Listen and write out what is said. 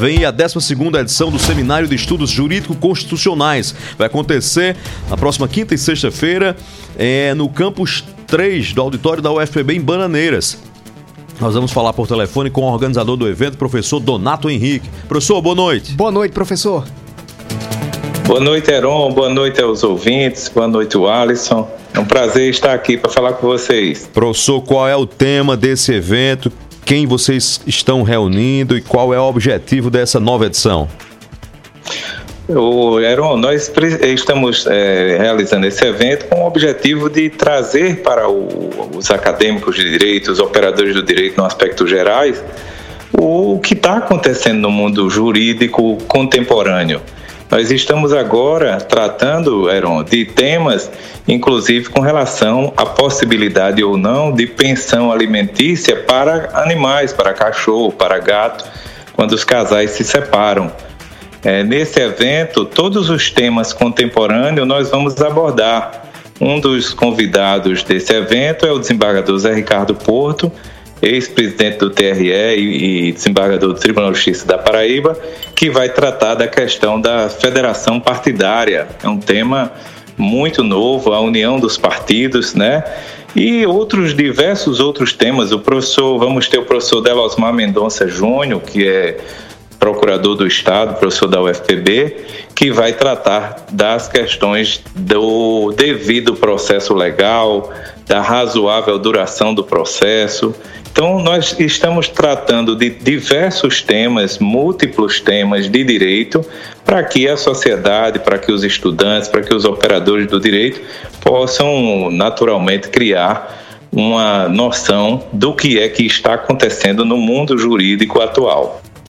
vem a 12 edição do Seminário de Estudos Jurídico-Constitucionais. Vai acontecer na próxima quinta e sexta-feira é, no campus 3 do auditório da UFPB em Bananeiras. Nós vamos falar por telefone com o organizador do evento, professor Donato Henrique. Professor, boa noite. Boa noite, professor. Boa noite, Heron. Boa noite aos ouvintes. Boa noite, Alisson. É um prazer estar aqui para falar com vocês. Professor, qual é o tema desse evento? Quem vocês estão reunindo e qual é o objetivo dessa nova edição? O Heron, nós estamos é, realizando esse evento com o objetivo de trazer para o, os acadêmicos de direito, os operadores do direito no aspecto gerais, o que está acontecendo no mundo jurídico contemporâneo. Nós estamos agora tratando, Heron, de temas, inclusive com relação à possibilidade ou não de pensão alimentícia para animais, para cachorro, para gato, quando os casais se separam. É, nesse evento, todos os temas contemporâneos nós vamos abordar. Um dos convidados desse evento é o desembargador Zé Ricardo Porto, ex-presidente do TRE e desembargador do Tribunal de Justiça da Paraíba, que vai tratar da questão da federação partidária. É um tema muito novo, a união dos partidos, né? E outros diversos outros temas. O professor, vamos ter o professor Delosmar Mendonça Júnior, que é procurador do Estado, professor da UFPB, que vai tratar das questões do devido processo legal, da razoável duração do processo. Então, nós estamos tratando de diversos temas, múltiplos temas de direito, para que a sociedade, para que os estudantes, para que os operadores do direito possam naturalmente criar uma noção do que é que está acontecendo no mundo jurídico atual.